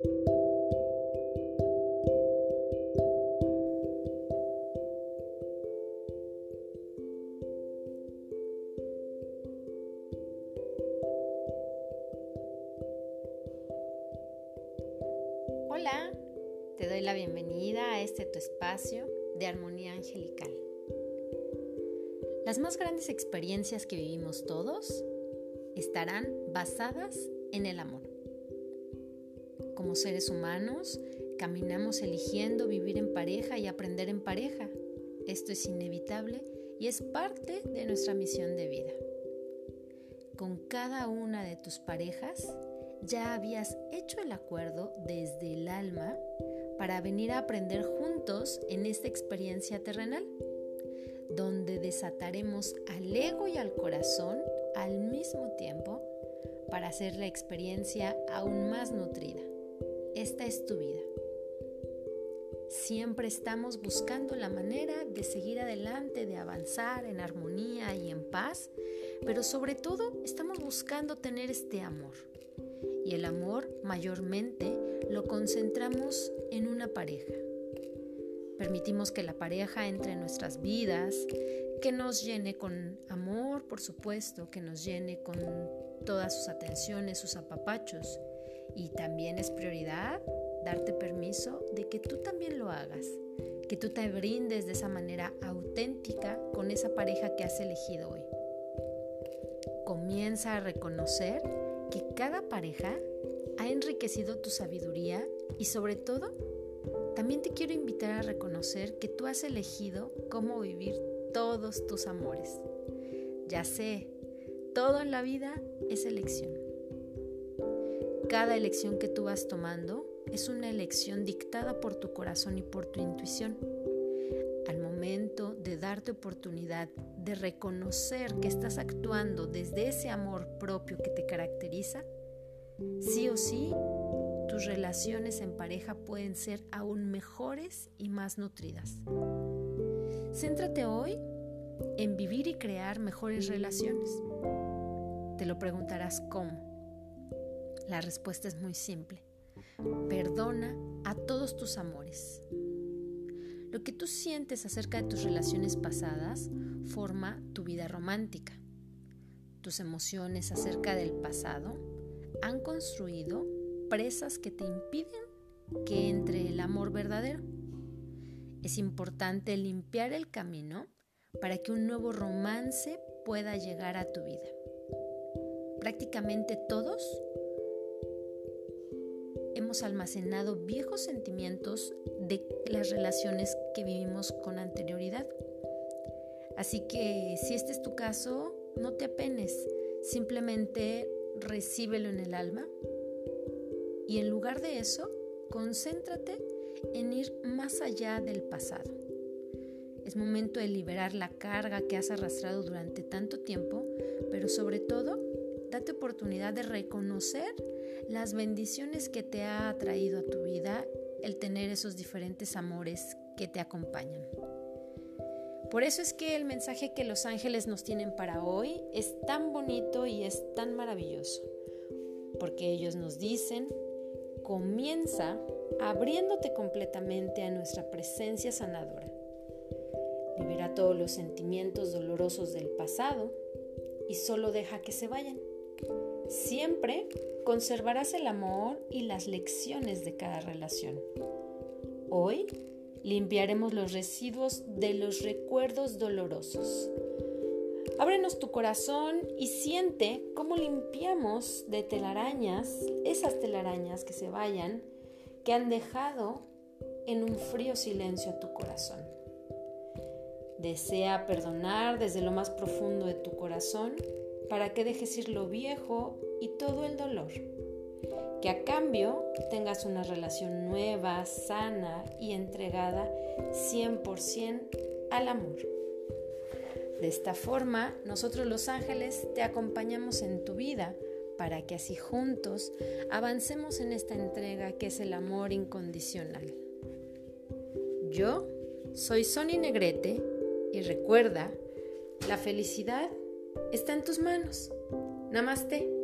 Hola, te doy la bienvenida a este tu espacio de armonía angelical. Las más grandes experiencias que vivimos todos estarán basadas en el amor. Como seres humanos, caminamos eligiendo vivir en pareja y aprender en pareja. Esto es inevitable y es parte de nuestra misión de vida. Con cada una de tus parejas ya habías hecho el acuerdo desde el alma para venir a aprender juntos en esta experiencia terrenal, donde desataremos al ego y al corazón al mismo tiempo para hacer la experiencia aún más nutrida. Esta es tu vida. Siempre estamos buscando la manera de seguir adelante, de avanzar en armonía y en paz, pero sobre todo estamos buscando tener este amor, y el amor mayormente lo concentramos en una pareja. Permitimos que la pareja entre en nuestras vidas, que nos llene con amor, por supuesto, que nos llene con todas sus atenciones, sus apapachos. Y también es prioridad darte permiso de que tú también lo hagas, que tú te brindes de esa manera auténtica con esa pareja que has elegido hoy. Comienza a reconocer que cada pareja ha enriquecido tu sabiduría y sobre todo, también te quiero invitar a reconocer que tú has elegido cómo vivir todos tus amores. Ya sé, todo en la vida es elección. Cada elección que tú vas tomando es una elección dictada por tu corazón y por tu intuición. Al momento de darte oportunidad de reconocer que estás actuando desde ese amor propio que te caracteriza, sí o sí, tus relaciones en pareja pueden ser aún mejores y más nutridas. Céntrate hoy en vivir y crear mejores relaciones. Te lo preguntarás cómo. La respuesta es muy simple. Perdona a todos tus amores. Lo que tú sientes acerca de tus relaciones pasadas forma tu vida romántica. Tus emociones acerca del pasado han construido presas que te impiden que entre el amor verdadero. Es importante limpiar el camino para que un nuevo romance pueda llegar a tu vida. Prácticamente todos hemos almacenado viejos sentimientos de las relaciones que vivimos con anterioridad. Así que si este es tu caso, no te apenes, simplemente recíbelo en el alma y en lugar de eso, concéntrate en ir más allá del pasado. Es momento de liberar la carga que has arrastrado durante tanto tiempo, pero sobre todo, date oportunidad de reconocer las bendiciones que te ha traído a tu vida el tener esos diferentes amores que te acompañan. Por eso es que el mensaje que los ángeles nos tienen para hoy es tan bonito y es tan maravilloso, porque ellos nos dicen, comienza abriéndote completamente a nuestra presencia sanadora. Libera todos los sentimientos dolorosos del pasado y solo deja que se vayan. Siempre conservarás el amor y las lecciones de cada relación. Hoy limpiaremos los residuos de los recuerdos dolorosos. Ábrenos tu corazón y siente cómo limpiamos de telarañas, esas telarañas que se vayan, que han dejado en un frío silencio tu corazón. Desea perdonar desde lo más profundo de tu corazón para que dejes ir lo viejo y todo el dolor que a cambio tengas una relación nueva, sana y entregada 100% al amor. De esta forma, nosotros los ángeles te acompañamos en tu vida para que así juntos avancemos en esta entrega que es el amor incondicional. Yo soy Sony Negrete y recuerda, la felicidad está en tus manos. Namaste.